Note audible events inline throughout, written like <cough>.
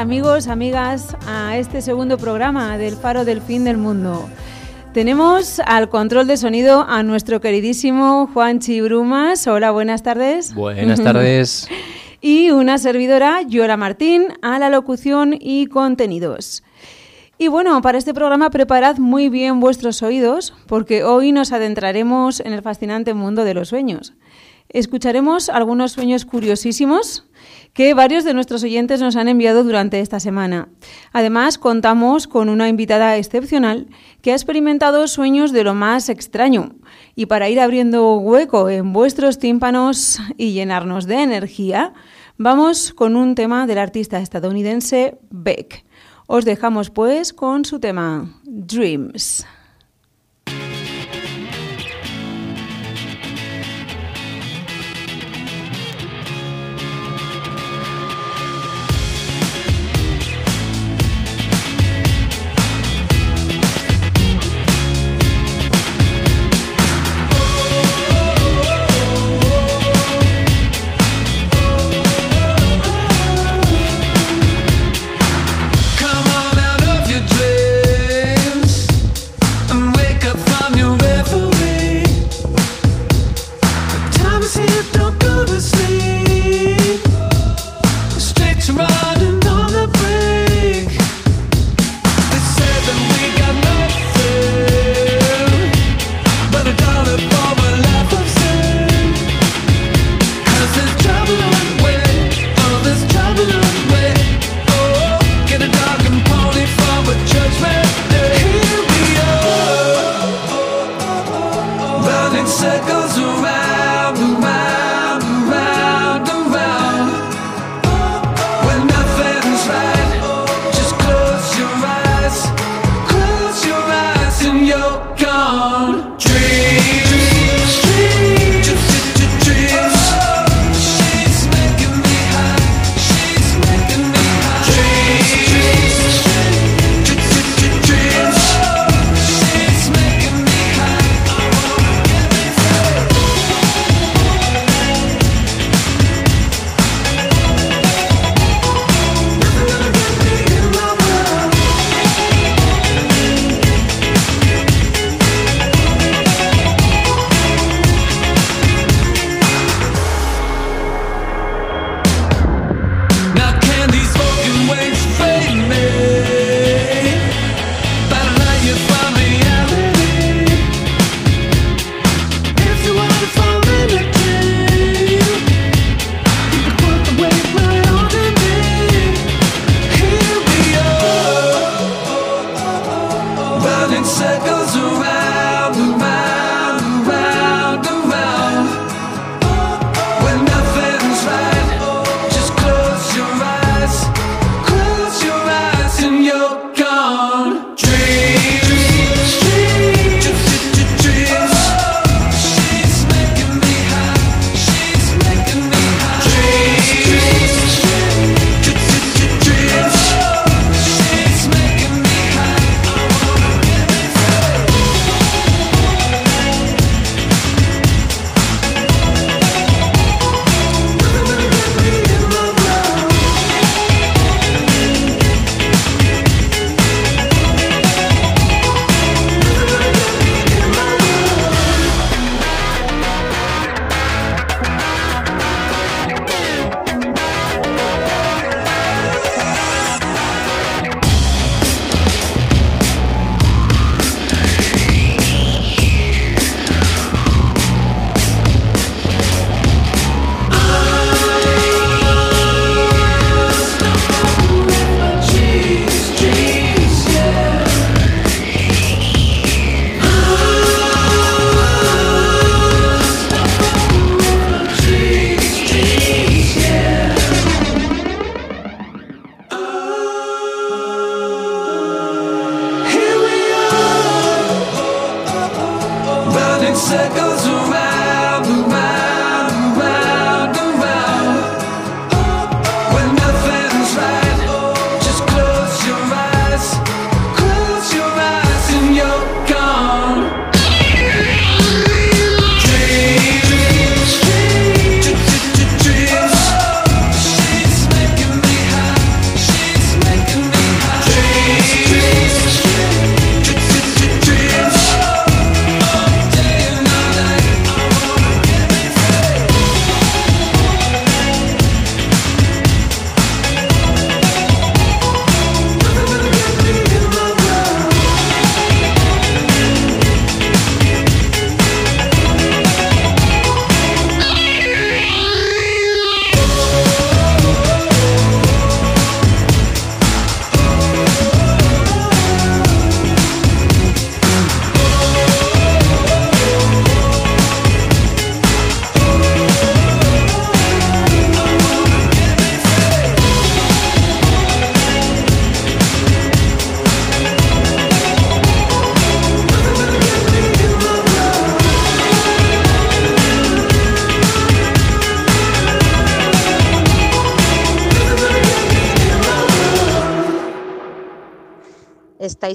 Amigos, amigas a este segundo programa del Faro del Fin del Mundo. Tenemos al control de sonido a nuestro queridísimo Juanchi Brumas. Hola, buenas tardes. Buenas <laughs> tardes. y una servidora, Yola Martín, a la locución y contenidos. Y bueno, para este programa preparad muy bien vuestros oídos porque hoy nos adentraremos en el fascinante mundo de los sueños. Escucharemos algunos sueños curiosísimos que varios de nuestros oyentes nos han enviado durante esta semana. Además, contamos con una invitada excepcional que ha experimentado sueños de lo más extraño. Y para ir abriendo hueco en vuestros tímpanos y llenarnos de energía, vamos con un tema del artista estadounidense Beck. Os dejamos pues con su tema Dreams.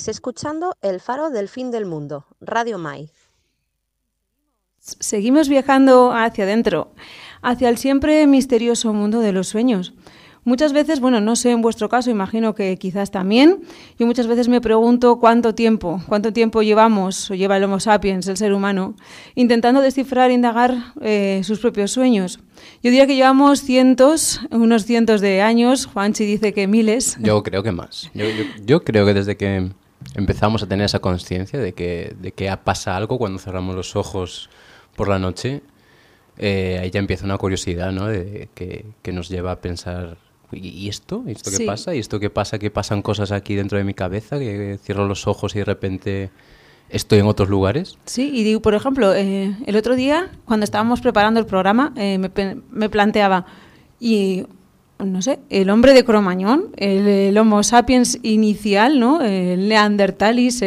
Estáis escuchando El Faro del Fin del Mundo, Radio Mai. Seguimos viajando hacia adentro, hacia el siempre misterioso mundo de los sueños. Muchas veces, bueno, no sé en vuestro caso, imagino que quizás también, yo muchas veces me pregunto cuánto tiempo, cuánto tiempo llevamos, o lleva el Homo sapiens, el ser humano, intentando descifrar, indagar eh, sus propios sueños. Yo diría que llevamos cientos, unos cientos de años, Juanchi dice que miles. Yo creo que más. Yo, yo, creo que desde que empezamos a tener esa conciencia de que, de que pasa algo cuando cerramos los ojos por la noche, eh, ahí ya empieza una curiosidad, ¿no? De, que, que, nos lleva a pensar ¿y esto? ¿Y esto qué pasa? ¿Y esto qué pasa? ¿Que pasan cosas aquí dentro de mi cabeza? ¿Que cierro los ojos y de repente estoy en otros lugares? Sí, y digo, por ejemplo, eh, el otro día, cuando estábamos preparando el programa, eh, me, planteaba, y no sé, el hombre de Cromañón, el, Homo sapiens inicial, ¿no? El Neandertalis,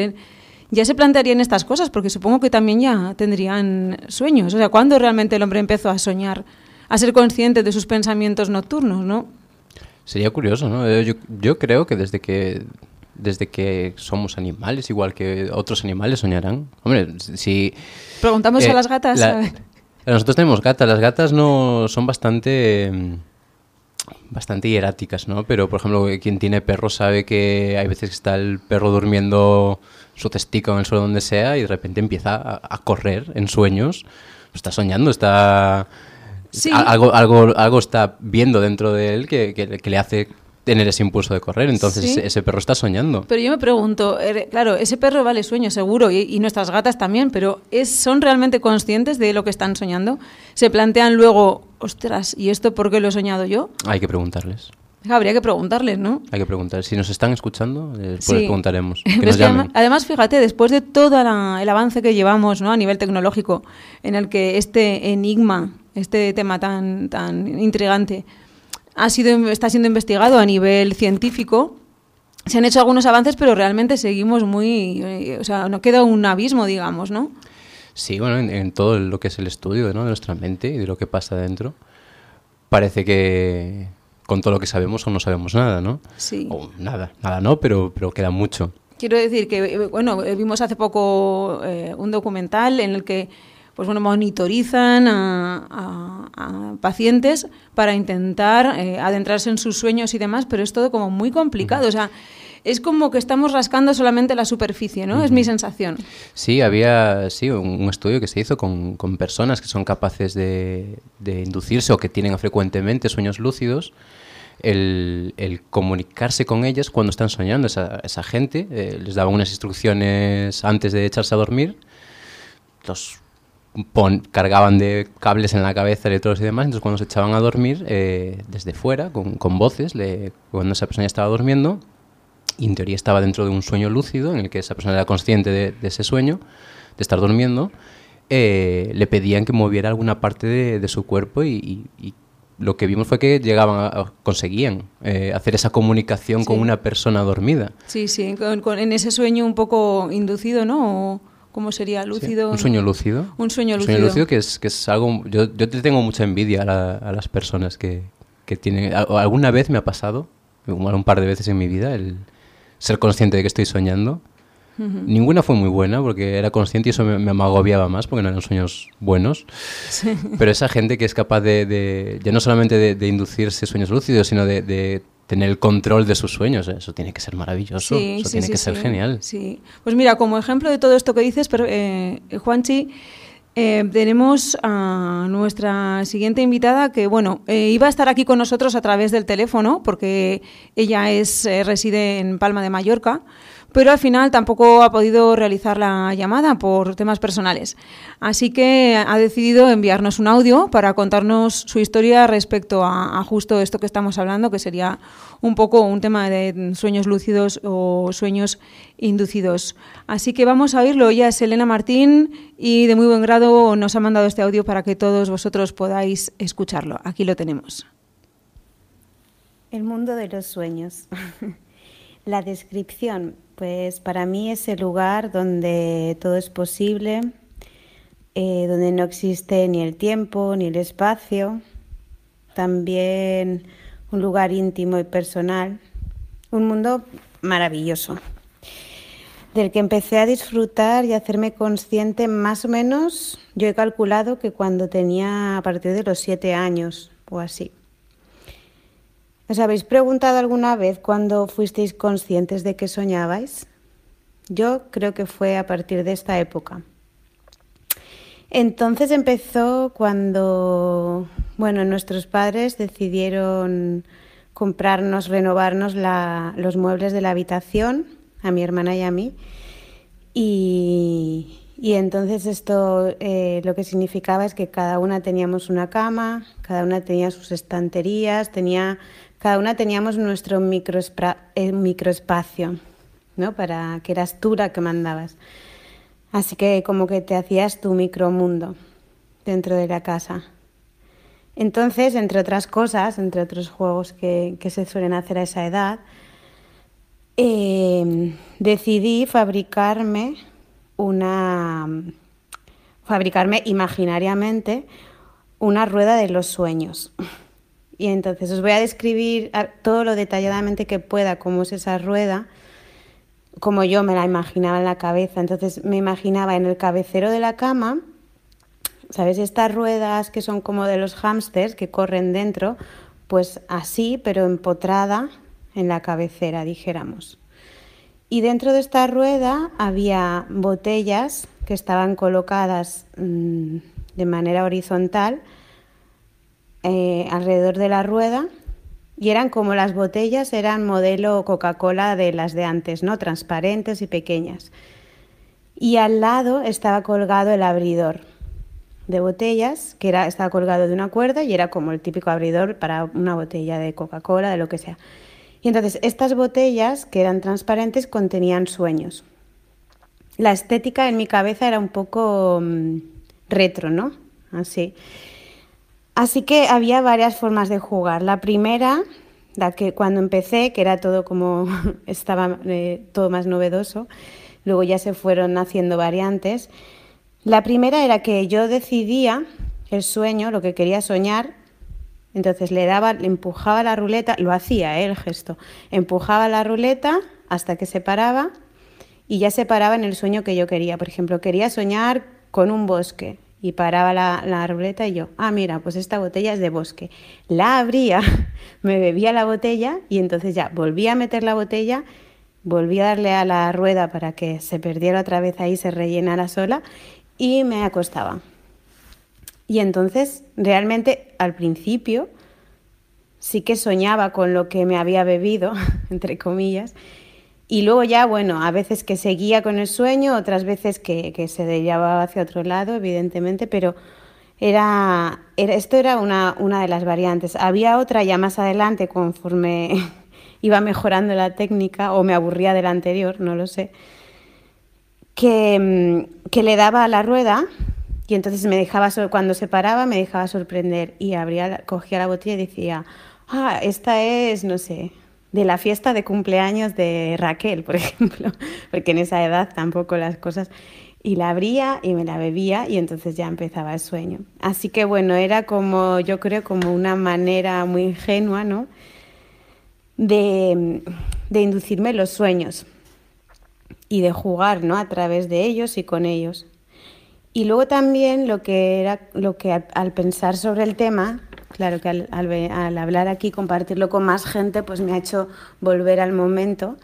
ya se plantearían estas cosas, porque supongo que también ya tendrían sueños. O sea, ¿cuándo realmente el hombre empezó a soñar? a ser consciente de sus pensamientos nocturnos, ¿no? Sería curioso, ¿no? Yo, yo creo que desde que desde que somos animales, igual que otros animales soñarán. Hombre, si... Preguntamos a eh, las gatas. nosotros tenemos gatas. Las gatas no son bastante bastante hieráticas, ¿no? Pero, por ejemplo, quien tiene perro sabe que hay veces que está el perro durmiendo su testículo en el suelo donde sea y de repente empieza a, a correr en sueños. Está soñando, está algo, algo, algo está viendo dentro de él que, que, le hace tener ese impulso de correr. Entonces ese, perro está soñando. Pero yo me pregunto, er, claro, ese perro vale sueño seguro y, nuestras gatas también, pero ¿es, ¿son realmente conscientes de lo que están soñando? ¿Se plantean luego, ostras, ¿y esto por qué lo he soñado yo? Hay que preguntarles. Habría que preguntarles, ¿no? Hay que preguntar. Si nos están escuchando, eh, pues preguntaremos. <laughs> además, fíjate, después de todo el avance que llevamos ¿no? a nivel tecnológico, en el que este enigma este tema tan, tan intrigante ha sido, está siendo investigado a nivel científico. Se han hecho algunos avances, pero realmente seguimos muy... Eh, o sea, no queda un abismo, digamos, ¿no? Sí, bueno, en, todo lo que es el estudio de nuestra mente y de lo que pasa dentro, parece que con todo lo que sabemos o no sabemos nada, ¿no? Sí. O nada, nada no, pero, pero queda mucho. Quiero decir que, eh, bueno, vimos hace poco eh, un documental en el que pues bueno, monitorizan a, pacientes para intentar eh, adentrarse en sus sueños y demás, pero es todo como muy complicado. O sea, es como que estamos rascando solamente la superficie, ¿no? Es mi sensación. Sí, había sí, un, estudio que se hizo con, personas que son capaces de, inducirse o que tienen frecuentemente sueños lúcidos. El, comunicarse con ellas cuando están soñando. Esa, esa gente eh, les daba unas instrucciones antes de echarse a dormir. Los cargaban de cables en la cabeza, electrodos y demás, entonces cuando se echaban a dormir, eh, desde fuera, con, con voces, le, cuando esa persona ya estaba durmiendo, y en teoría estaba dentro de un sueño lúcido, en el que esa persona era consciente de, ese sueño, de estar durmiendo, eh, le pedían que moviera alguna parte de, su cuerpo y, lo que vimos fue que llegaban a, conseguían eh, hacer esa comunicación con una persona dormida. Sí, sí, en ese sueño un poco inducido, ¿no? ¿Cómo sería? ¿Lúcido? un sueño lúcido. Un sueño lúcido. Un sueño lúcido que es, que es algo... Yo, yo tengo mucha envidia a, las personas que, que tienen... alguna vez me ha pasado, un par de veces en mi vida, el ser consciente de que estoy soñando. Ninguna fue muy buena porque era consciente y eso me, me agobiaba más porque no eran sueños buenos. Pero esa gente que es capaz de, de ya no solamente de, de, inducirse sueños lúcidos, sino de, de tener el control de sus sueños. Eso tiene que ser maravilloso, eso tiene que ser genial. Sí, pues mira, como ejemplo de todo esto que dices, eh, Juanchi, eh, tenemos a nuestra siguiente invitada que, bueno, eh, iba a estar aquí con nosotros a través del teléfono porque ella es reside en Palma de Mallorca pero al final tampoco ha podido realizar la llamada por temas personales. Así que ha decidido enviarnos un audio para contarnos su historia respecto a, justo esto que estamos hablando, que sería un poco un tema de sueños lúcidos o sueños inducidos. Así que vamos a oírlo. Ella es Elena Martín y de muy buen grado nos ha mandado este audio para que todos vosotros podáis escucharlo. Aquí lo tenemos. El mundo de los sueños. <laughs> La descripción pues para mí es el lugar donde todo es posible, eh, donde no existe ni el tiempo ni el espacio, también un lugar íntimo y personal, un mundo maravilloso. del que empecé a disfrutar y a hacerme consciente más o menos, yo he calculado que cuando tenía a partir de los siete años o así. ¿Os habéis preguntado alguna vez cuando fuisteis conscientes de que soñabais? Yo creo que fue a partir de esta época. Entonces empezó cuando, bueno, nuestros padres decidieron comprarnos, renovarnos los muebles de la habitación, a mi hermana y a mí. Y, entonces esto eh, lo que significaba es que cada una teníamos una cama, cada una tenía sus estanterías, tenía, cada una teníamos nuestro eh, microespacio, ¿no? Para que eras tú la que mandabas. Así que como que te hacías tu micromundo dentro de la casa. Entonces, entre otras cosas, entre otros juegos que, se suelen hacer a esa edad, em, decidí fabricarme una fabricarme imaginariamente una rueda de los sueños. <laughs> Y entonces os voy a describir todo lo detalladamente que pueda cómo es esa rueda como yo me la imaginaba en la cabeza. Entonces me imaginaba en el cabecero de la cama, ¿sabes? Estas ruedas que son como de los hámsters que corren dentro, pues así, pero empotrada en la cabecera, dijéramos. Y dentro de esta rueda había botellas que estaban colocadas mm, de manera horizontal eh, alrededor de la rueda y eran como las botellas, eran modelo Coca-Cola de las de antes, ¿no? Transparentes y pequeñas. Y al lado estaba colgado el abridor de botellas, que era, estaba colgado de una cuerda y era como el típico abridor para una botella de Coca-Cola, de lo que sea. Y entonces estas botellas, que eran transparentes, contenían sueños. La estética en mi cabeza era un poco mm, retro, ¿no? Así. Así que había varias formas de jugar. La primera, la que cuando empecé, que era todo como <laughs> estaba eh, todo más novedoso, luego ya se fueron haciendo variantes. La primera era que yo decidía el sueño, lo que quería soñar, entonces le daba, le empujaba la ruleta, lo hacía ¿eh? el gesto, empujaba la ruleta hasta que se paraba y ya se paraba en el sueño que yo quería. Por ejemplo, quería soñar con un bosque y paraba la, ruleta y yo, ah, mira, pues esta botella es de bosque. La abría, <laughs> me bebía la botella y entonces ya volvía a meter la botella, volvía a darle a la rueda para que se perdiera otra vez ahí, se rellenara sola y me acostaba. Y entonces, realmente, al principio, sí que soñaba con lo que me había bebido, <laughs> entre comillas, y luego ya, bueno, a veces que seguía con el sueño, otras veces que, que se llevaba hacia otro lado, evidentemente, pero era, era esto era una, una, de las variantes. Había otra ya más adelante, conforme <laughs> iba mejorando la técnica, o me aburría de la anterior, no lo sé, que, mm, que le daba a la rueda y entonces me dejaba, cuando se paraba, me dejaba sorprender y abría, cogía la botella y decía, ah, esta es, no sé, de la fiesta de cumpleaños de Raquel, por <laughs> ejemplo, porque en esa edad tampoco las cosas... Y la abría y me la bebía y entonces ya empezaba el sueño. Así que bueno, era como, yo creo, como una manera muy ingenua, ¿no? De, de inducirme los sueños y de jugar, ¿no? A través de ellos y con ellos. Y luego también lo que era, lo que al pensar sobre el tema, Claro que al, hablar aquí, compartirlo con más gente, pues me ha hecho volver al momento.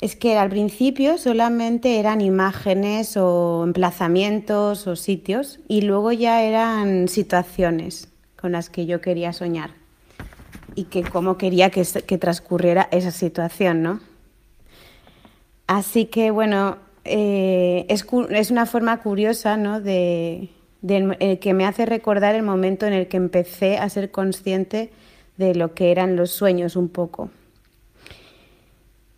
Es que al principio solamente eran imágenes o emplazamientos o sitios y luego ya eran situaciones con las que yo quería soñar y que cómo quería que, transcurriera esa situación, ¿no? Así que bueno, eh, es, es, una forma curiosa, ¿no? De, el que me hace recordar el momento en el que empecé a ser consciente de lo que eran los sueños un poco.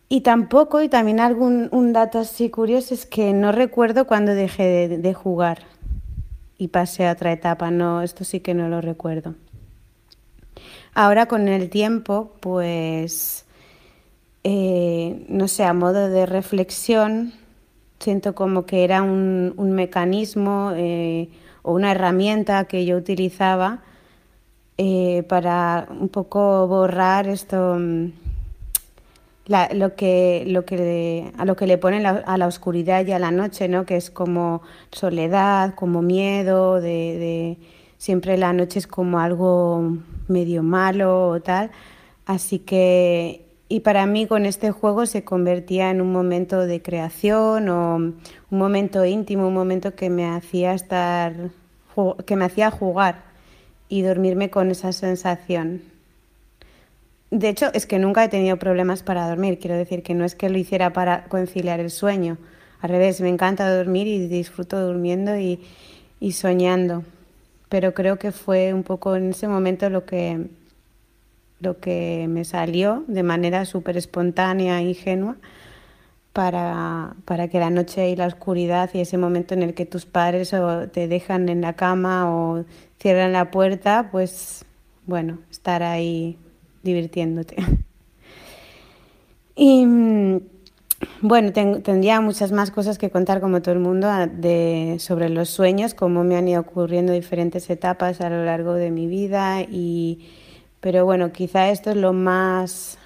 Y tampoco, y también algún un dato así curioso, es que no recuerdo cuando dejé de, jugar y pasé a otra etapa. No, esto sí que no lo recuerdo. Ahora con el tiempo, pues, eh, no sé, a modo de reflexión, siento como que era un, un mecanismo, eh, o una herramienta que yo utilizaba eh, para un poco borrar esto, mm, lo que, lo que a lo que le ponen a la oscuridad y a la noche, ¿no? Que es como soledad, como miedo, de, siempre la noche es como algo medio malo o tal. Así que, y para mí con este juego se convertía en un momento de creación o un momento íntimo, un momento que me hacía estar, que me hacía jugar y dormirme con esa sensación. De hecho, es que nunca he tenido problemas para dormir. Quiero decir que no es que lo hiciera para conciliar el sueño. Al revés, me encanta dormir y disfruto durmiendo y, soñando. Pero creo que fue un poco en ese momento lo que, lo que me salió de manera súper espontánea e ingenua para, para, que la noche y la oscuridad y ese momento en el que tus padres te dejan en la cama o cierran la puerta, pues bueno, estar ahí divirtiéndote. Y bueno, tendría muchas más cosas que contar como todo el mundo de, sobre los sueños, cómo me han ido ocurriendo diferentes etapas a lo largo de mi vida y pero bueno, quizá esto es lo más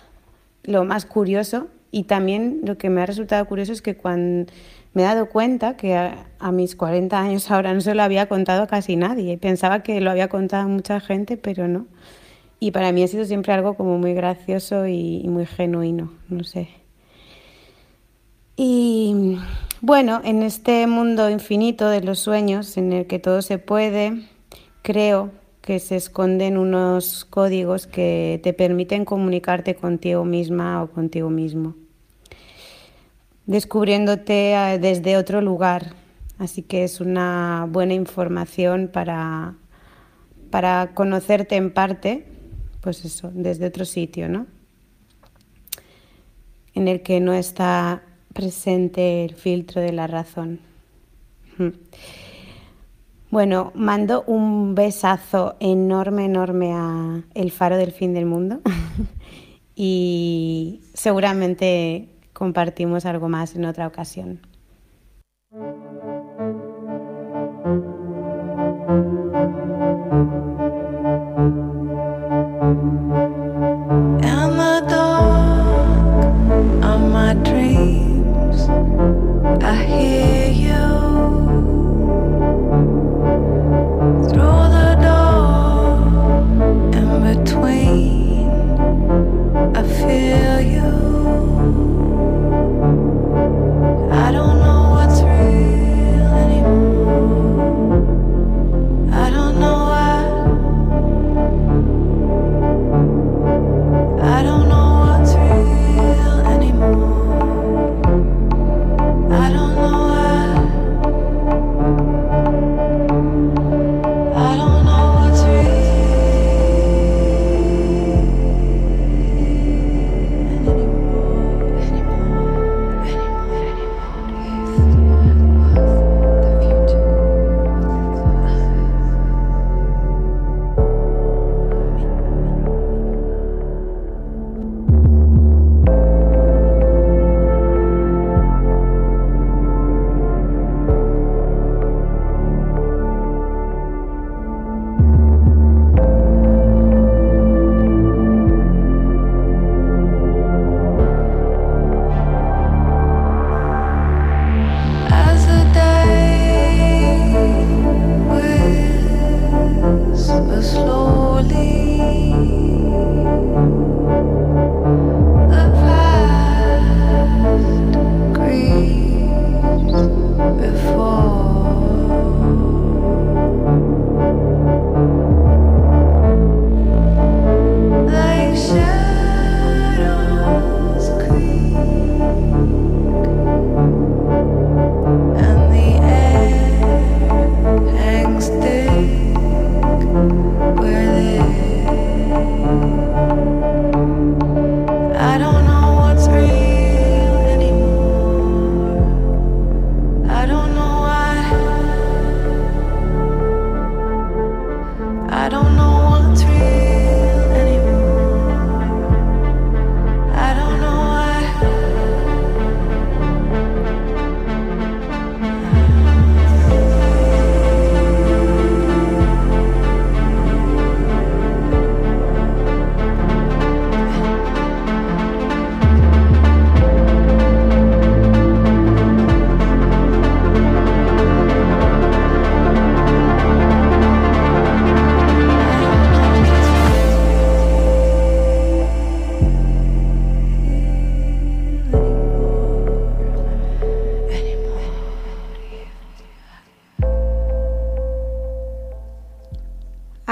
lo más curioso y también lo que me ha resultado curioso es que cuando me he dado cuenta que a, mis 40 años ahora no se lo había contado a casi nadie. Pensaba que lo había contado a mucha gente, pero no. Y para mí ha sido siempre algo como muy gracioso y, muy genuino, no sé. Y bueno, en este mundo infinito de los sueños, en el que todo se puede, creo que se esconden unos códigos que te permiten comunicarte contigo misma o contigo mismo, descubriéndote eh, desde otro lugar. Así que es una buena información para, para conocerte en parte pues eso, desde otro sitio, ¿no? En el que no está presente el filtro de la razón. <laughs> Bueno, mando un besazo enorme, enorme a El Faro del Fin del Mundo <laughs> y seguramente compartimos algo más en otra ocasión.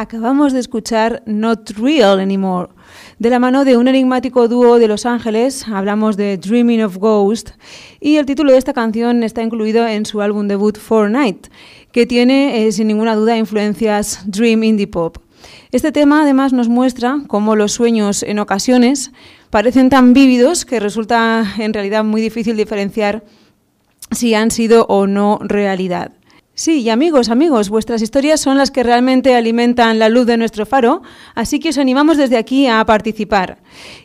Acabamos de escuchar Not Real Anymore. De la mano de un enigmático dúo de Los Ángeles, hablamos de Dreaming of Ghost, y el título de esta canción está incluido en su álbum debut Fortnite, que tiene eh, sin ninguna duda influencias Dream Indie Pop. Este tema además nos muestra cómo los sueños en ocasiones parecen tan vívidos que resulta en realidad muy difícil diferenciar si han sido o no realidad. Sí, y amigos, amigos, vuestras historias son las que realmente alimentan la luz de nuestro faro, así que os animamos desde aquí a participar.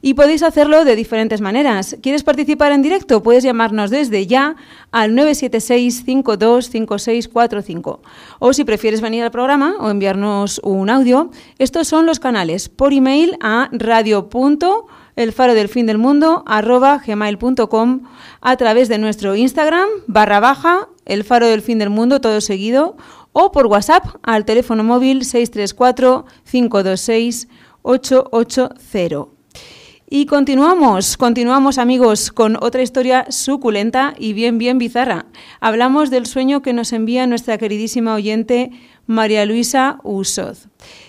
Y podéis hacerlo de diferentes maneras. ¿Quieres participar en directo? Puedes llamarnos desde ya al 976-525645. O si prefieres venir al programa o enviarnos un audio, estos son los canales por email a radio el faro del fin del mundo arroba gmail.com a través de nuestro Instagram barra baja el faro del fin del mundo todo seguido o por WhatsApp al teléfono móvil 634 526 880. Y continuamos, continuamos amigos con otra historia suculenta y bien, bien bizarra. Hablamos del sueño que nos envía nuestra queridísima oyente María Luisa Usoz.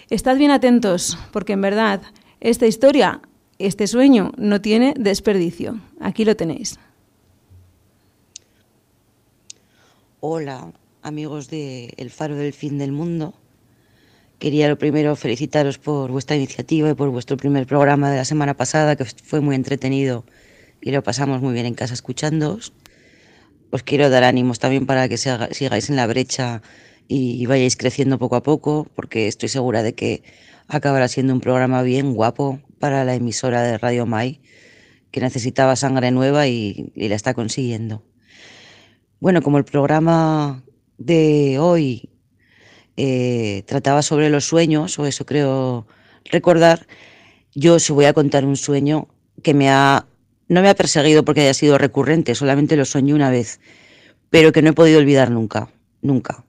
Estad bien atentos porque en verdad esta historia este sueño no tiene desperdicio. Aquí lo tenéis. Hola, amigos de El Faro del Fin del Mundo. Quería lo primero felicitaros por vuestra iniciativa y por vuestro primer programa de la semana pasada, que fue muy entretenido y lo pasamos muy bien en casa escuchándoos. Os quiero dar ánimos también para que sigáis en la brecha y vayáis creciendo poco a poco, porque estoy segura de que acabará siendo un programa bien guapo para la emisora de Radio Mai, que necesitaba sangre nueva y, la está consiguiendo. Bueno, como el programa de hoy eh, trataba sobre los sueños, o eso creo recordar, yo os voy a contar un sueño que me ha, no me ha perseguido porque haya sido recurrente, solamente lo soñé una vez, pero que no he podido olvidar nunca, nunca.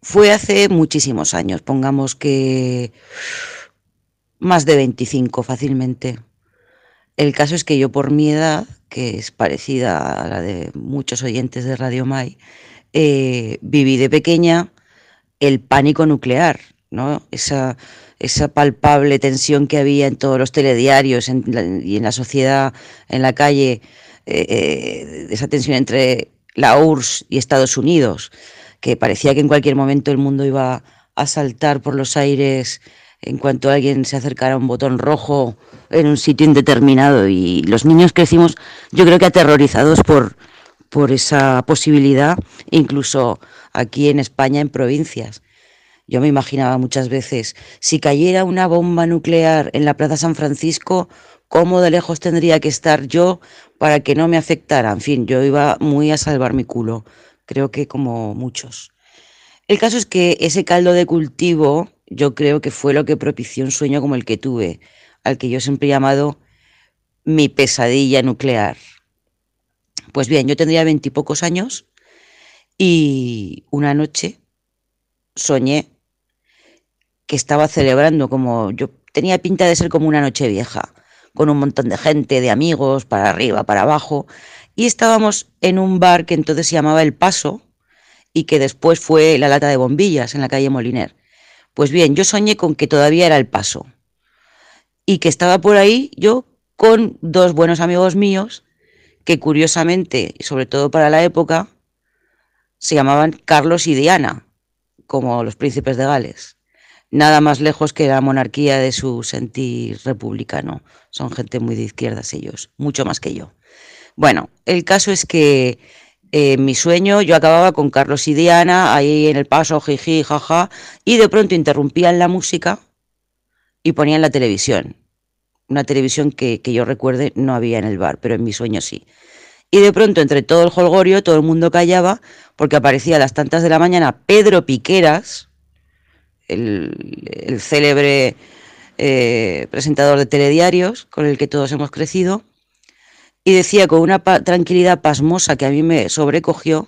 Fue hace muchísimos años, pongamos que más de 25 fácilmente. El caso es que yo por mi edad, que es parecida a la de muchos oyentes de Radio Mai, eh, viví de pequeña el pánico nuclear, ¿no? Esa, esa palpable tensión que había en todos los telediarios y en la sociedad, en la calle, eh, eh, esa tensión entre la URSS y Estados Unidos, que parecía que en cualquier momento el mundo iba a saltar por los aires en cuanto alguien se acercara a un botón rojo en un sitio indeterminado y los niños crecimos yo creo que aterrorizados por, por esa posibilidad, incluso aquí en España en provincias. Yo me imaginaba muchas veces, si cayera una bomba nuclear en la Plaza San Francisco, ¿cómo de lejos tendría que estar yo para que no me afectara? En fin, yo iba muy a salvar mi culo creo que como muchos. El caso es que ese caldo de cultivo yo creo que fue lo que propició un sueño como el que tuve, al que yo siempre he llamado mi pesadilla nuclear. Pues bien, yo tendría veintipocos años y una noche soñé que estaba celebrando como yo tenía pinta de ser como una noche vieja, con un montón de gente, de amigos, para arriba, para abajo, y estábamos en un bar que entonces se llamaba El Paso y que después fue la lata de bombillas en la calle Moliner. Pues bien, yo soñé con que todavía era El Paso y que estaba por ahí yo con dos buenos amigos míos que curiosamente, sobre todo para la época, se llamaban Carlos y Diana, como los príncipes de Gales. Nada más lejos que la monarquía de su sentir republicano. Son gente muy de izquierdas ellos, mucho más que yo. Bueno, el caso es que eh, mi sueño yo acababa con Carlos y Diana ahí en el paso, jiji, jaja, y de pronto interrumpían la música y ponían la televisión. Una televisión que, yo recuerde no había en el bar, pero en mi sueño sí. Y de pronto, entre todo el holgorio, todo el mundo callaba, porque aparecía a las tantas de la mañana Pedro Piqueras, el, célebre eh, presentador de telediarios con el que todos hemos crecido, y decía con una tranquilidad pasmosa que a mí me sobrecogió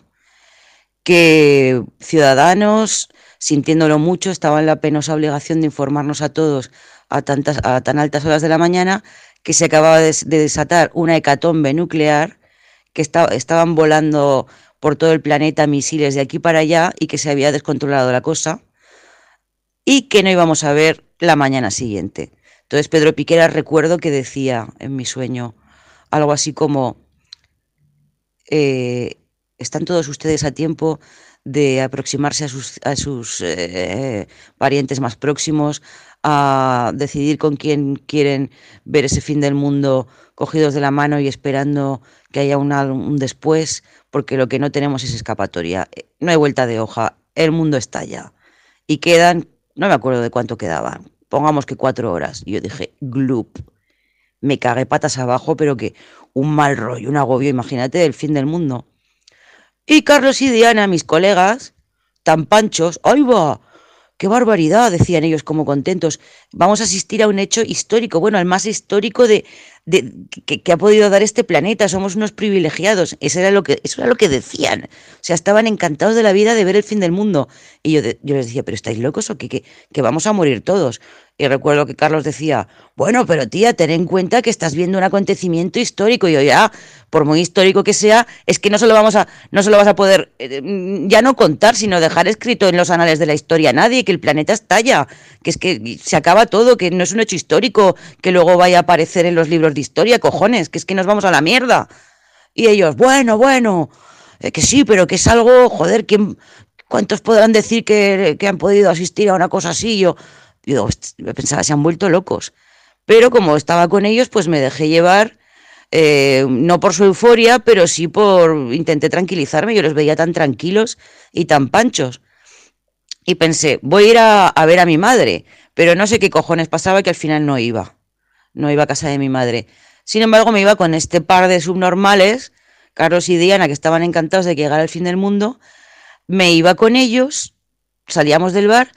que ciudadanos, sintiéndolo mucho, estaban en la penosa obligación de informarnos a todos a, tantas, a tan altas horas de la mañana que se acababa de, desatar una hecatombe nuclear, que estaban volando por todo el planeta misiles de aquí para allá y que se había descontrolado la cosa y que no íbamos a ver la mañana siguiente. Entonces Pedro Piquera recuerdo que decía en mi sueño algo así como, eh, están todos ustedes a tiempo de aproximarse a sus, eh, parientes más próximos, a decidir con quién quieren ver ese fin del mundo cogidos de la mano y esperando que haya un, después, porque lo que no tenemos es escapatoria. No hay vuelta de hoja, el mundo está ya. Y quedan, no me acuerdo de cuánto quedaban, pongamos que cuatro horas. Y yo dije, gloop. Me cagué patas abajo, pero que un mal rollo, un agobio, imagínate, del fin del mundo. Y Carlos y Diana, mis colegas, tan panchos, ¡ay va! ¡Qué barbaridad! decían ellos como contentos. Vamos a asistir a un hecho histórico, bueno, al más histórico de, de que, ha podido dar este planeta. Somos unos privilegiados. Eso era, lo que, eso era lo que decían. O sea, estaban encantados de la vida de ver el fin del mundo. Y yo, yo les decía, ¿pero estáis locos o qué? Que vamos a morir todos. Y recuerdo que Carlos decía, bueno, pero tía, ten en cuenta que estás viendo un acontecimiento histórico. Y yo ya, por muy histórico que sea, es que no se lo vamos a, no se lo vas a poder eh, ya no contar, sino dejar escrito en los anales de la historia a nadie, que el planeta estalla, que es que se acaba todo, que no es un hecho histórico, que luego vaya a aparecer en los libros de historia, cojones, que es que nos vamos a la mierda. Y ellos, bueno, bueno, eh, que sí, pero que es algo, joder, ¿quién, ¿cuántos podrán decir que, que han podido asistir a una cosa así? Yo, yo pensaba, se han vuelto locos. Pero como estaba con ellos, pues me dejé llevar, eh, no por su euforia, pero sí por, intenté tranquilizarme, yo los veía tan tranquilos y tan panchos. Y pensé, voy a ir a, a ver a mi madre, pero no sé qué cojones pasaba que al final no iba. No iba a casa de mi madre. Sin embargo, me iba con este par de subnormales, Carlos y Diana, que estaban encantados de que llegara el fin del mundo. Me iba con ellos, salíamos del bar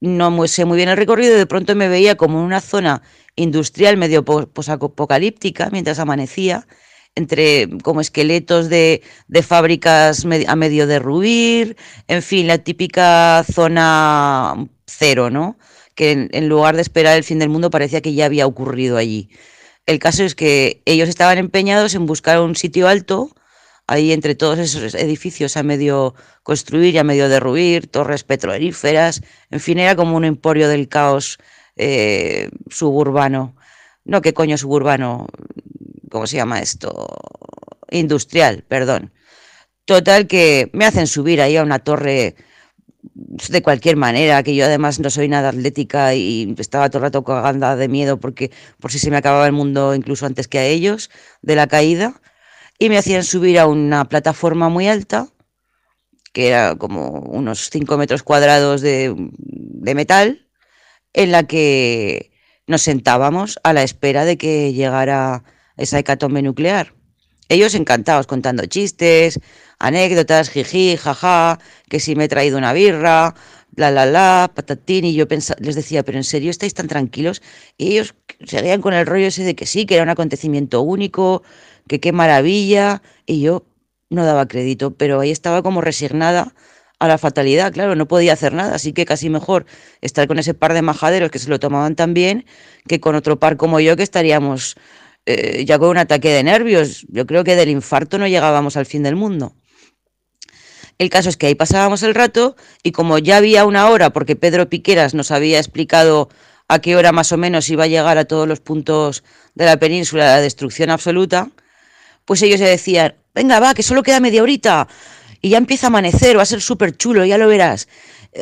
no sé muy bien el recorrido y de pronto me veía como en una zona industrial medio posapocalíptica mientras amanecía, entre como esqueletos de, de fábricas a medio derruir, en fin, la típica zona cero, ¿no? Que en, en lugar de esperar el fin del mundo parecía que ya había ocurrido allí. El caso es que ellos estaban empeñados en buscar un sitio alto, ahí entre todos esos edificios a medio construir y a medio derruir, torres petrolíferas, en fin, era como un emporio del caos eh, suburbano. No, ¿qué coño suburbano? ¿Cómo se llama esto? Industrial, perdón. Total que me hacen subir ahí a una torre de cualquier manera, que yo además no soy nada atlética y estaba todo el rato cagando de miedo porque por si se me acababa el mundo incluso antes que a ellos, de la caída y me hacían subir a una plataforma muy alta, que era como unos 5 metros cuadrados de, de, metal, en la que nos sentábamos a la espera de que llegara esa hecatombe nuclear. Ellos encantados contando chistes, anécdotas, jiji, jaja, que si me he traído una birra, bla, bla, bla, patatín, y yo les decía, pero ¿en serio estáis tan tranquilos? Y ellos seguían con el rollo ese de que sí, que era un acontecimiento único, que qué maravilla, y yo no daba crédito, pero ahí estaba como resignada a la fatalidad, claro, no podía hacer nada, así que casi mejor estar con ese par de majaderos que se lo tomaban tan bien que con otro par como yo que estaríamos eh, ya con un ataque de nervios. Yo creo que del infarto no llegábamos al fin del mundo. El caso es que ahí pasábamos el rato y como ya había una hora, porque Pedro Piqueras nos había explicado a qué hora más o menos iba a llegar a todos los puntos de la península la destrucción absoluta, pues ellos ya decían, venga, va, que solo queda media horita y ya empieza a amanecer, va a ser súper chulo, ya lo verás.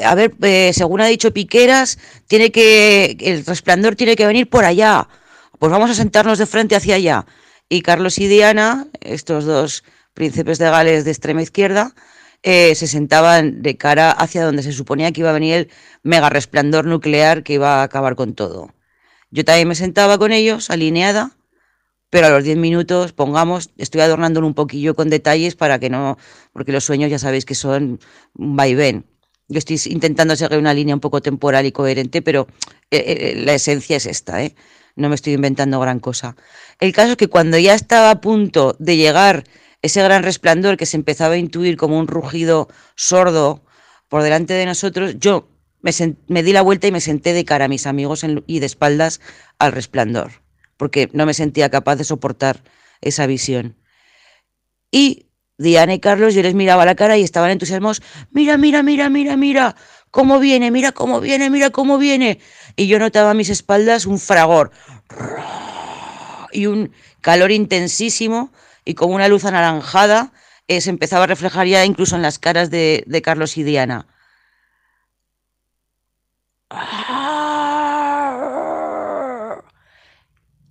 A ver, eh, según ha dicho Piqueras, tiene que, el resplandor tiene que venir por allá. Pues vamos a sentarnos de frente hacia allá. Y Carlos y Diana, estos dos príncipes de Gales de extrema izquierda, eh, se sentaban de cara hacia donde se suponía que iba a venir el mega resplandor nuclear que iba a acabar con todo. Yo también me sentaba con ellos, alineada, pero a los 10 minutos, pongamos, estoy adornándolo un poquillo con detalles para que no, porque los sueños ya sabéis que son un vaivén. Yo estoy intentando seguir una línea un poco temporal y coherente, pero eh, eh, la esencia es esta, ¿eh? No me estoy inventando gran cosa. El caso es que cuando ya estaba a punto de llegar ese gran resplandor que se empezaba a intuir como un rugido sordo por delante de nosotros, yo me, me di la vuelta y me senté de cara a mis amigos y de espaldas al resplandor porque no me sentía capaz de soportar esa visión. Y Diana y Carlos, yo les miraba la cara y estaban entusiasmados. Mira, mira, mira, mira, mira, cómo viene, mira cómo viene, mira cómo viene. Y yo notaba a mis espaldas un fragor y un calor intensísimo y como una luz anaranjada eh, se empezaba a reflejar ya incluso en las caras de, de Carlos y Diana.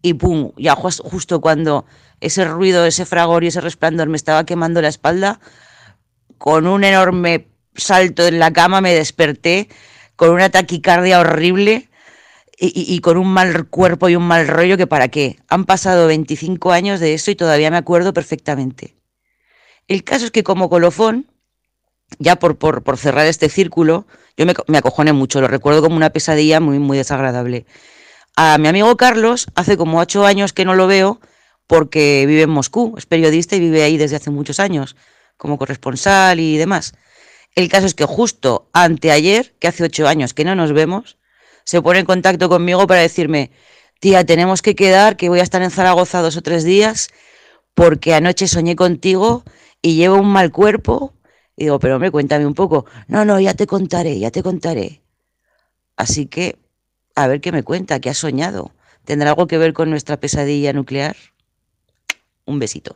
Y pum, ya justo cuando ese ruido, ese fragor y ese resplandor me estaba quemando la espalda, con un enorme salto en la cama me desperté con una taquicardia horrible y, con un mal cuerpo y un mal rollo que para qué. Han pasado 25 años de eso y todavía me acuerdo perfectamente. El caso es que como colofón, ya por, por, cerrar este círculo, yo me, me, acojoné mucho, lo recuerdo como una pesadilla muy, muy desagradable. A mi amigo Carlos, hace como ocho años que no lo veo, porque vive en Moscú, es periodista y vive ahí desde hace muchos años, como corresponsal y demás. El caso es que justo anteayer, que hace ocho años que no nos vemos, se pone en contacto conmigo para decirme, tía, tenemos que quedar, que voy a estar en Zaragoza dos o tres días, porque anoche soñé contigo y llevo un mal cuerpo. Y digo, pero hombre, cuéntame un poco. No, no, ya te contaré, ya te contaré. Así que, a ver qué me cuenta, qué ha soñado. ¿Tendrá algo que ver con nuestra pesadilla nuclear? Un besito.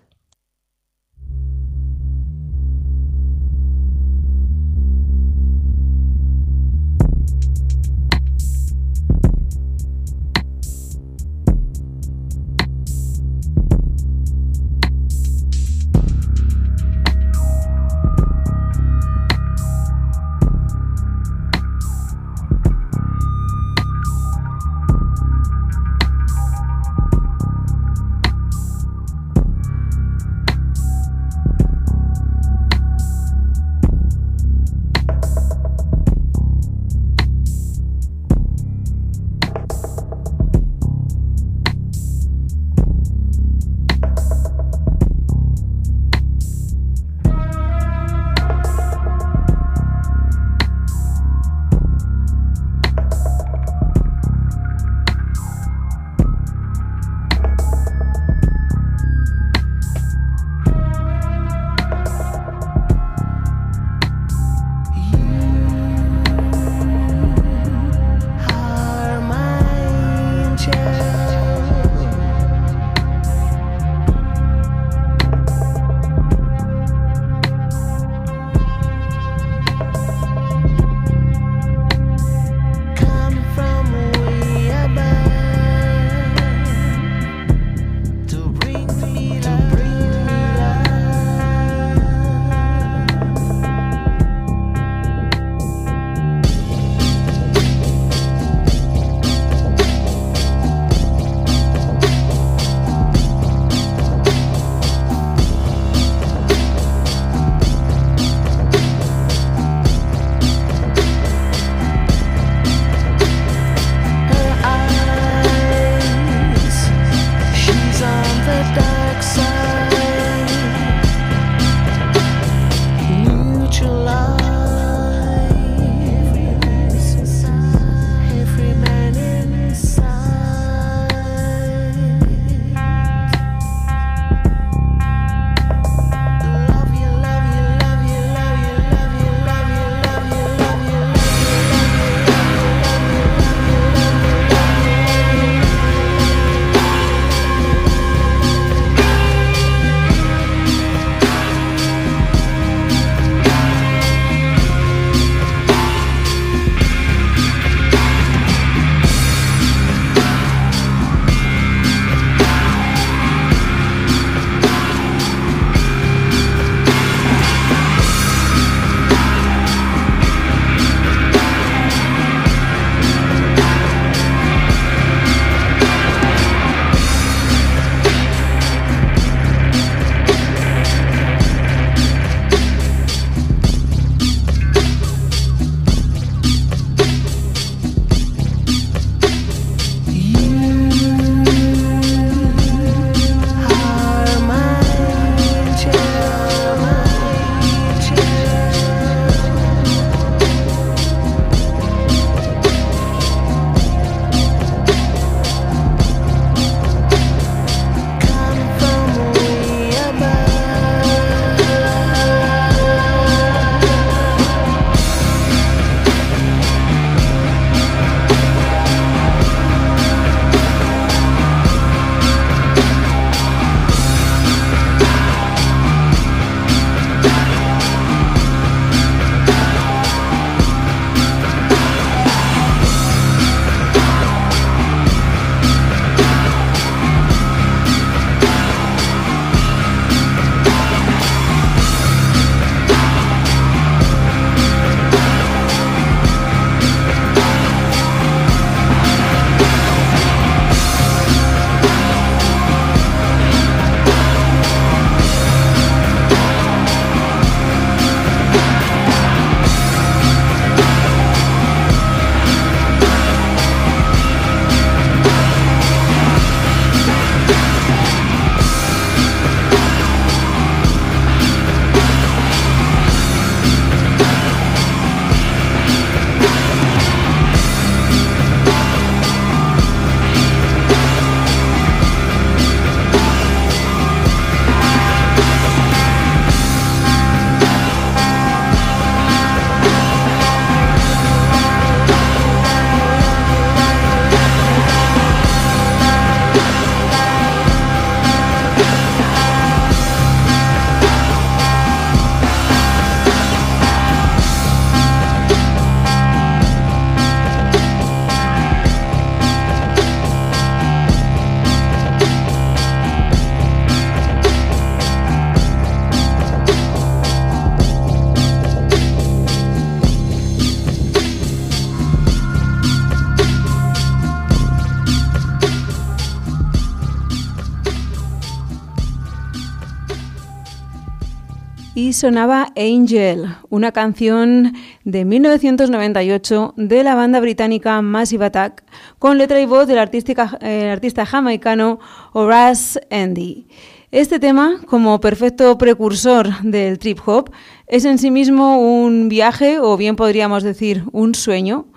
Sonaba Angel, una canción de 1998 de la banda británica Massive Attack, con letra y voz del eh, artista jamaicano Horace Andy. Este tema, como perfecto precursor del trip hop, es en sí mismo un viaje, o bien podríamos decir un sueño,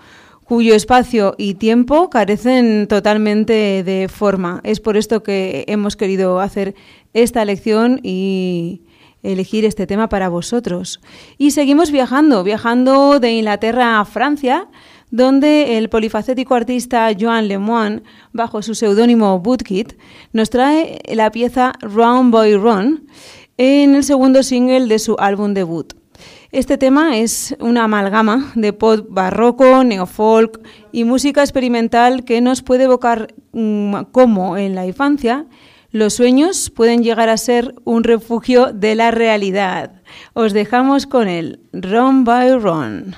cuyo espacio y tiempo carecen totalmente de forma. Es por esto que hemos querido hacer esta lección y elegir este tema para vosotros. Y seguimos viajando, viajando de Inglaterra a Francia, donde el polifacético artista Joan Lemoine, bajo su seudónimo Bootkit, nos trae la pieza Round Boy Run en el segundo single de su álbum debut. Este tema es una amalgama de pop barroco, neofolk y música experimental que nos puede evocar mm, como en la infancia los sueños pueden llegar a ser un refugio de la realidad. Os dejamos con el Run by Run.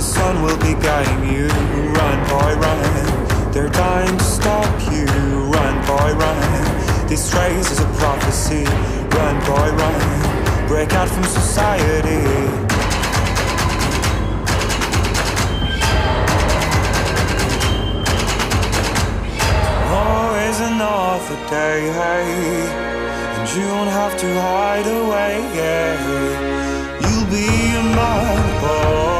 The sun will be guiding you. Run, boy, run. They're trying to stop you. Run, boy, run. This race is a prophecy. Run, boy, run. Break out from society. Another day. And you don't have to hide away. You'll be a man,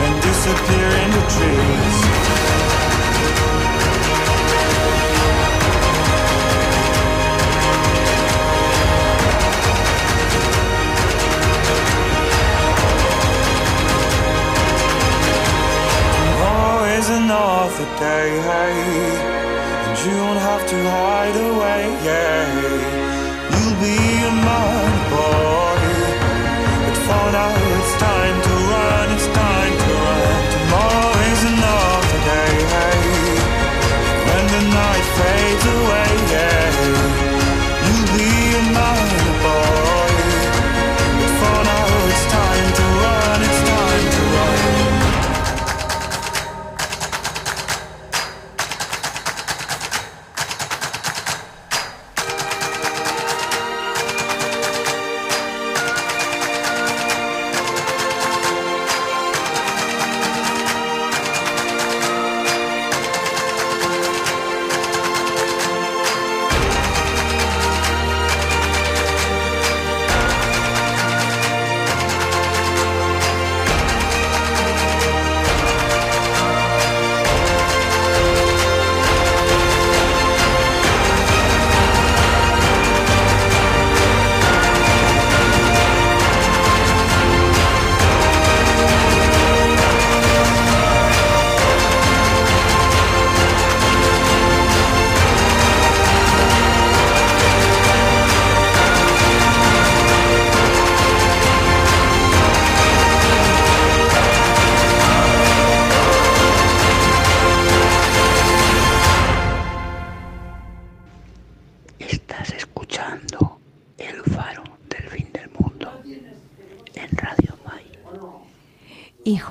And disappear in the trees. Always another day. And you don't have to hide away. You'll be a man,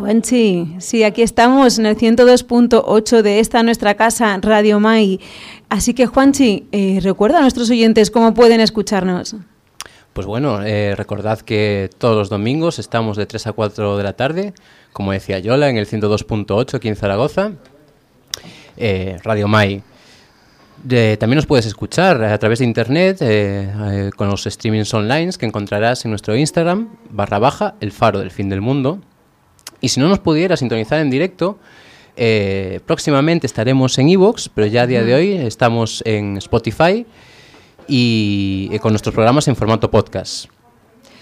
Juanchi, sí, aquí estamos en el 102.8 de esta nuestra casa, Radio Mai. Así que Juanchi, eh, recuerda a nuestros oyentes cómo pueden escucharnos. Pues bueno, eh, recordad que todos los domingos estamos de 3 a 4 de la tarde, como decía Yola, en el 102.8 aquí en Zaragoza. eh, Radio Mai. También nos puedes escuchar a través de internet con los streamings online que encontrarás en nuestro Instagram, barra baja, el faro del fin del mundo. Y si no nos pudieras sintonizar en directo, eh, próximamente estaremos en Evox, pero ya a día de hoy estamos en Spotify y eh, con nuestros programas en formato podcast.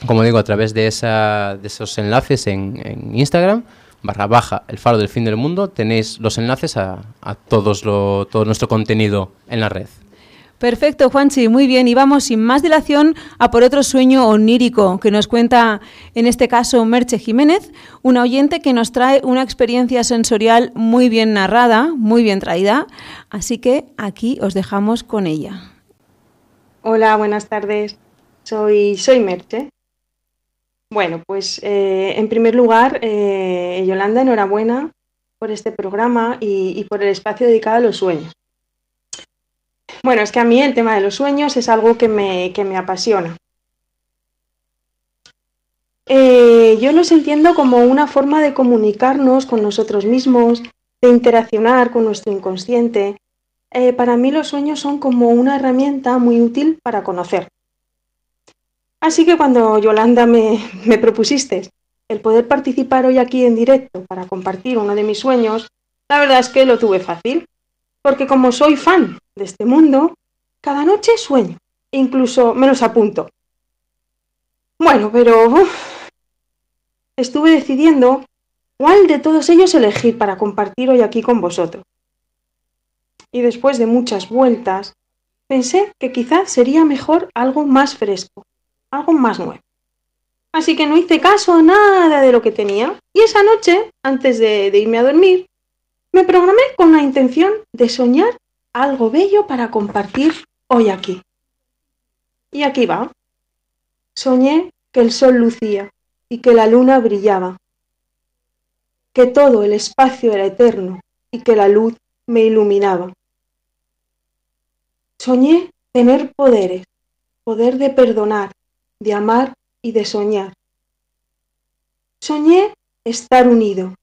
Como digo, a través de, esa, de esos enlaces en, en Instagram, barra baja, el faro del fin del mundo, tenéis los enlaces a, a todos lo- todo nuestro contenido en la red. Perfecto, Juanchi, muy bien. Y vamos sin más dilación a por otro sueño onírico que nos cuenta, en este caso, Merche Jiménez, una oyente que nos trae una experiencia sensorial muy bien narrada, muy bien traída. Así que aquí os dejamos con ella. Hola, buenas tardes. Soy, soy Merche. Bueno, pues eh, en primer lugar, eh, Yolanda, enhorabuena por este programa y, y por el espacio dedicado a los sueños. Bueno, es que a mí el tema de los sueños es algo que me, que me apasiona. Eh, yo los entiendo como una forma de comunicarnos con nosotros mismos, de interaccionar con nuestro inconsciente. Eh, para mí los sueños son como una herramienta muy útil para conocer. Así que cuando Yolanda me, <laughs> me propusiste el poder participar hoy aquí en directo para compartir uno de mis sueños, la verdad es que lo tuve fácil, porque como soy fan de este mundo, cada noche sueño, incluso me los apunto. Bueno, pero estuve decidiendo cuál de todos ellos elegir para compartir hoy aquí con vosotros. Y después de muchas vueltas, pensé que quizás sería mejor algo más fresco, algo más nuevo. Así que no hice caso a nada de lo que tenía y esa noche, antes de irme a dormir, me programé con la intención de soñar algo bello para compartir hoy aquí. Y aquí va. Soñé que el sol lucía y que la luna brillaba, que todo el espacio era eterno y que la luz me iluminaba. Soñé tener poderes, poder de perdonar, de amar y de soñar. Soñé estar unido,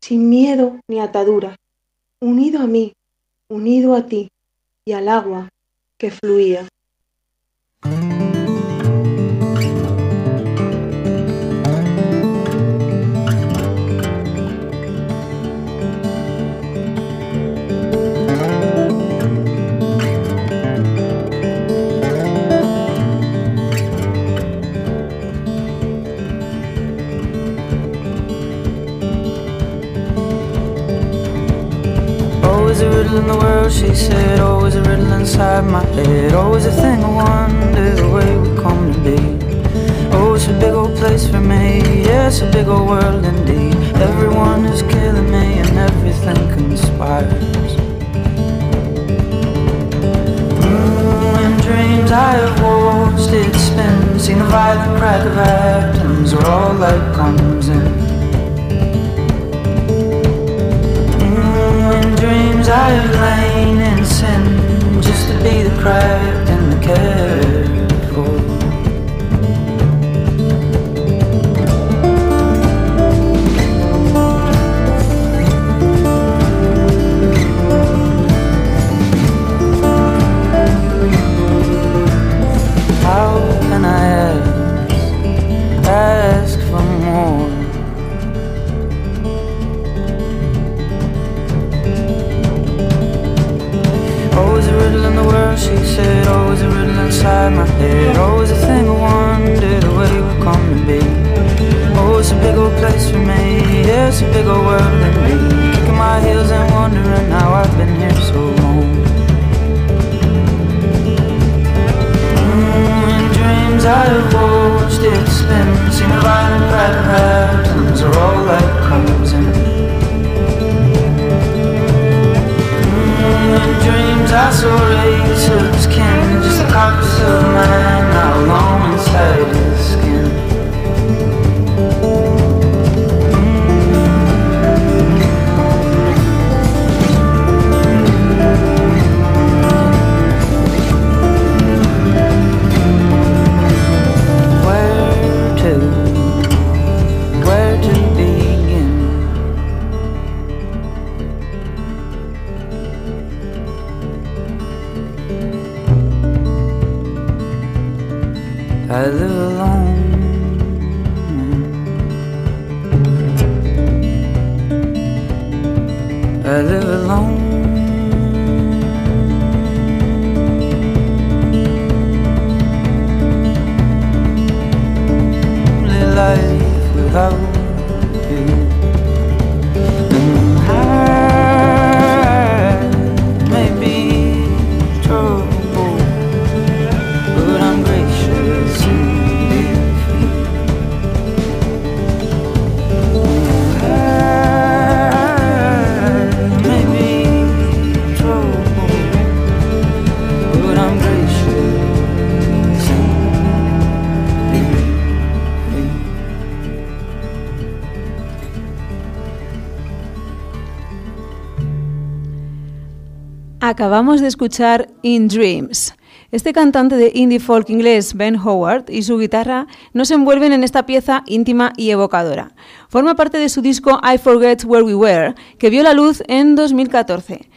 sin miedo ni atadura, unido a mí, unido a ti y al agua que fluía. World, she said. Always a riddle inside my head. Always a thing I wonder the way we come to be. Oh, it's a big old place for me. Yeah, it's a big old world indeed. Everyone is killing me and everything conspires. Mm, in dreams I have watched it spin. Seen the violent crack of atoms where all light comes in. In dreams I have lain in sin Just to be the cracked and the cared she said. Always a riddle inside my head. Always a thing I wonder the way we come to be. Oh, it's a big old place for me. Yeah, it's a big old world in me. Kicking my heels and wondering how I've been here so long. Mm, in dreams I have watched it spin. Seen the violent of atoms are all light comes in. In dreams tassel razors Can just cut of man out alone inside his skin. Acabamos de escuchar In Dreams. Este cantante de indie folk inglés, Ben Howard, y su guitarra nos envuelven en esta pieza íntima y evocadora. Forma parte de su disco I Forget Where We Were, que vio la luz en 2014.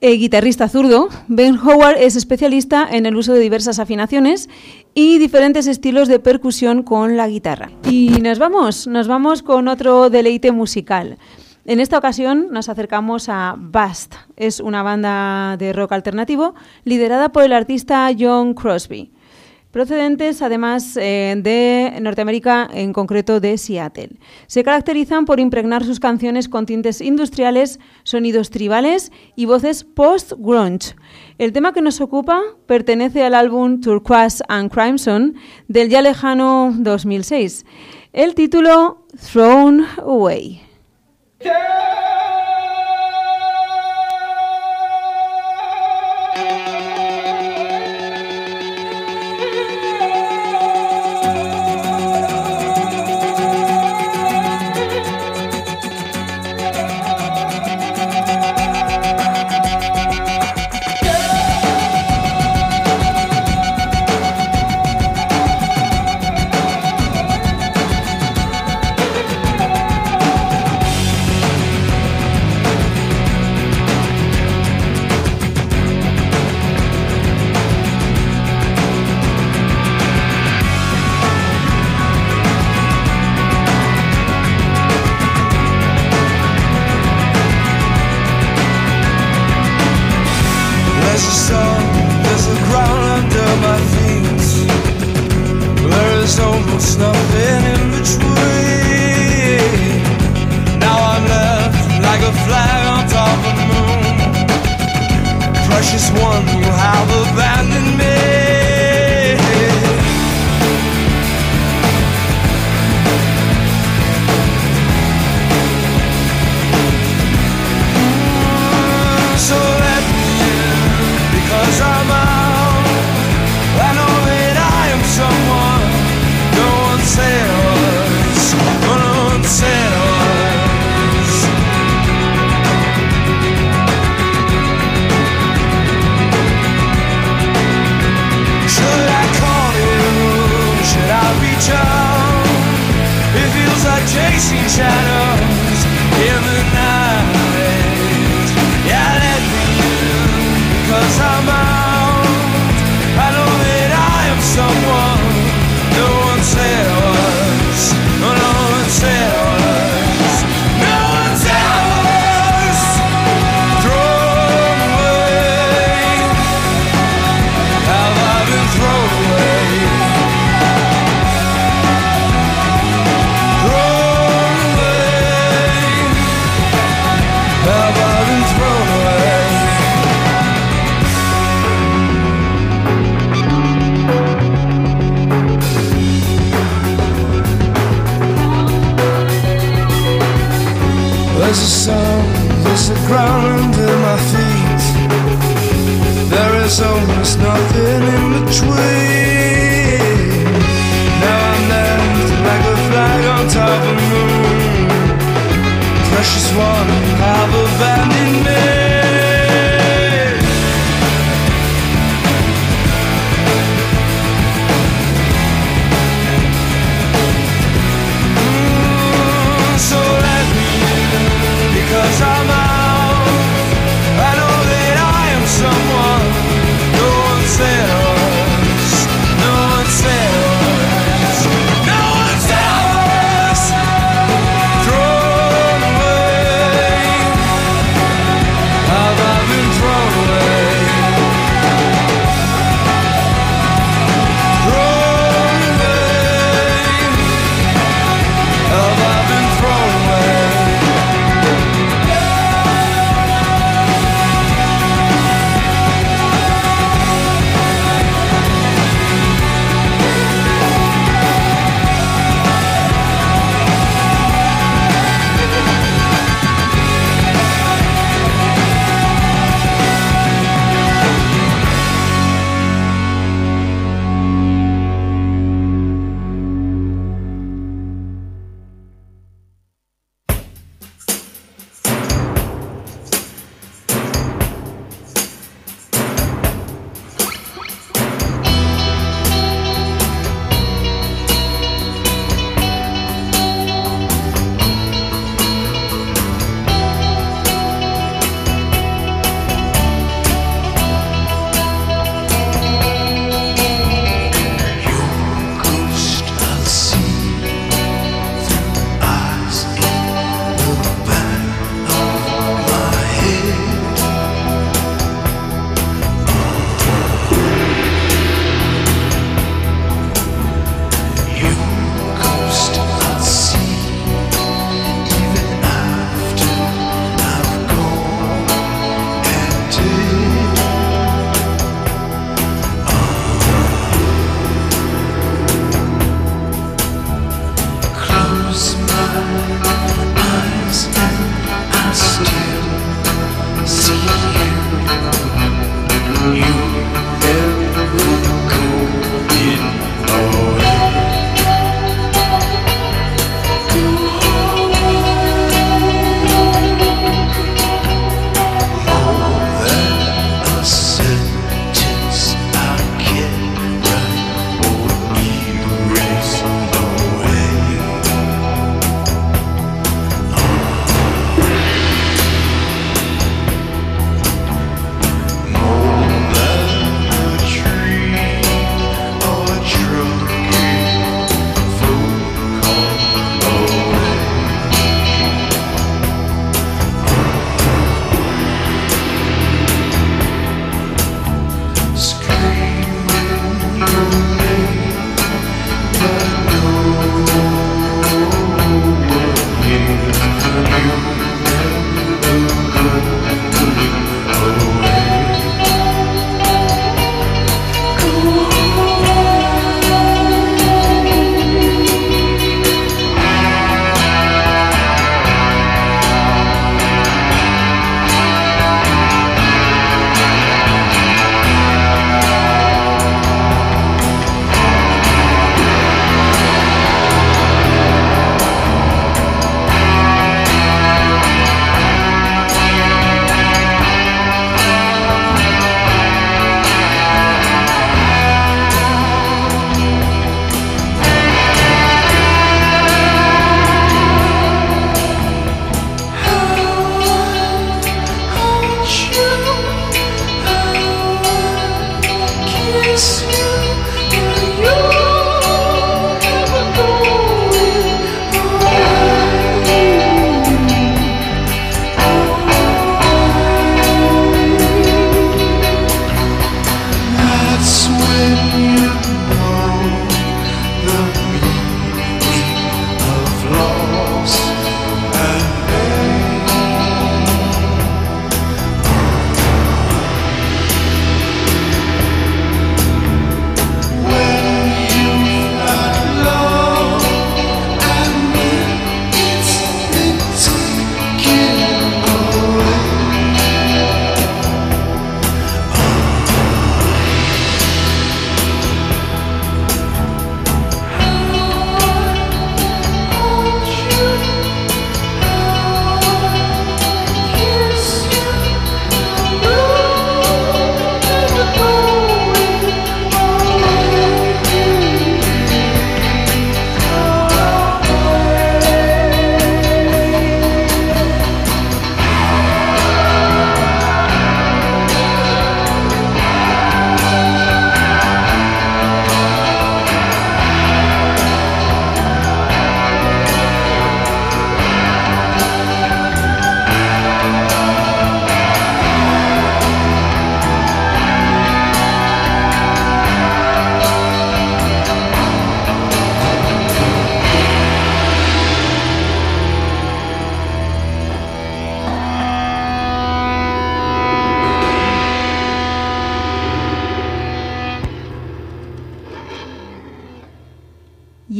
El guitarrista zurdo, Ben Howard es especialista en el uso de diversas afinaciones y diferentes estilos de percusión con la guitarra. Y nos vamos, nos vamos con otro deleite musical. En esta ocasión nos acercamos a Bast. Es una banda de rock alternativo liderada por el artista John Crosby, procedentes además eh, de Norteamérica, en concreto de Seattle. Se caracterizan por impregnar sus canciones con tintes industriales, sonidos tribales y voces post-grunge. El tema que nos ocupa pertenece al álbum Turquoise and Crimson del ya lejano 2006. El título Thrown Away.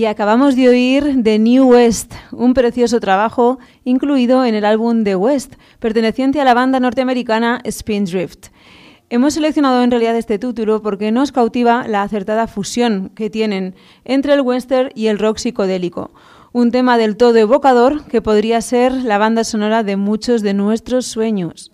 Acabamos de oír The New West, un precioso trabajo incluido en el álbum The West, perteneciente a la banda norteamericana Spindrift. Hemos seleccionado en realidad este título porque nos cautiva la acertada fusión que tienen entre el western y el rock psicodélico, un tema del todo evocador que podría ser la banda sonora de muchos de nuestros sueños.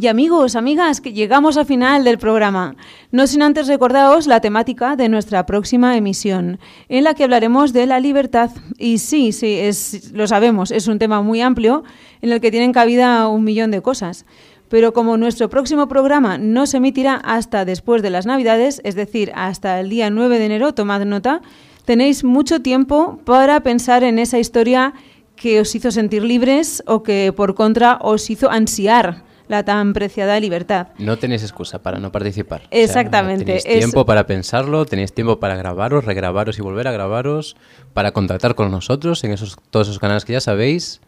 Y amigos, amigas, que llegamos al final del programa. No sin antes recordaros la temática de nuestra próxima emisión, en la que hablaremos de la libertad. Y sí, sí, es, lo sabemos, es un tema muy amplio en el que tienen cabida un millón de cosas. Pero como nuestro próximo programa no se emitirá hasta después de las Navidades, es decir, hasta el día 9 de enero, tomad nota, tenéis mucho tiempo para pensar en esa historia que os hizo sentir libres o que por contra os hizo ansiar la tan preciada libertad. No tenéis excusa para no participar. Exactamente. tenéis tiempo para pensarlo, tenéis tiempo para grabaros, regrabaros y volver a grabaros, para contactar con nosotros en esos, todos esos canales que ya sabéis.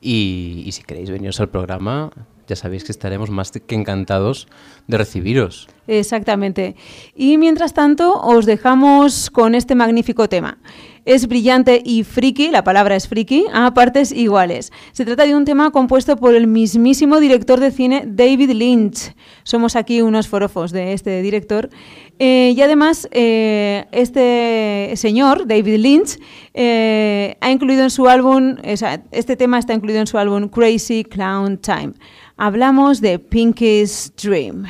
Y, y si queréis veniros al programa, ya sabéis que estaremos más que encantados de recibiros. Exactamente. Y mientras tanto, os dejamos con este magnífico tema. Es brillante y friki, la palabra es friki, a partes iguales. Se trata de un tema compuesto por el mismísimo director de cine David Lynch. Somos aquí unos forofos de este director. Eh, y además, eh, este señor, David Lynch, eh, ha incluido en su álbum, este tema está incluido en su álbum Crazy Clown Time. Hablamos de Pinky's Dream.